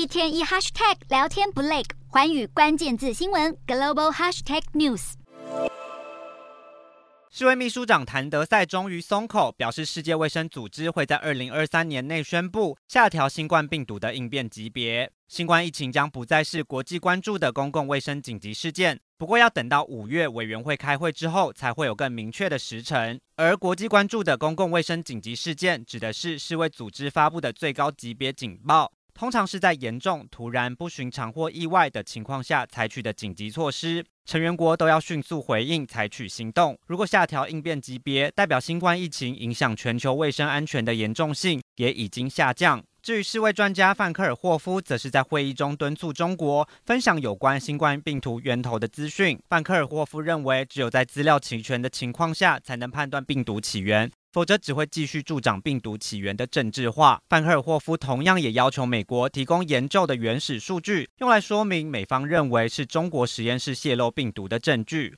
一天一 hashtag 聊天不累，环宇关键字新闻 global hashtag news。世卫秘书长谭德赛终于松口，表示世界卫生组织会在二零二三年内宣布下调新冠病毒的应变级别。新冠疫情将不再是国际关注的公共卫生紧急事件，不过要等到五月委员会开会之后，才会有更明确的时程。而国际关注的公共卫生紧急事件，指的是世卫组织发布的最高级别警报。通常是在严重、突然、不寻常或意外的情况下采取的紧急措施，成员国都要迅速回应，采取行动。如果下调应变级别，代表新冠疫情影响全球卫生安全的严重性也已经下降。至于世卫专家范克尔霍夫，则是在会议中敦促中国分享有关新冠病毒源头的资讯。范克尔霍夫认为，只有在资料齐全的情况下，才能判断病毒起源。否则只会继续助长病毒起源的政治化。范赫尔霍夫同样也要求美国提供研究的原始数据，用来说明美方认为是中国实验室泄露病毒的证据。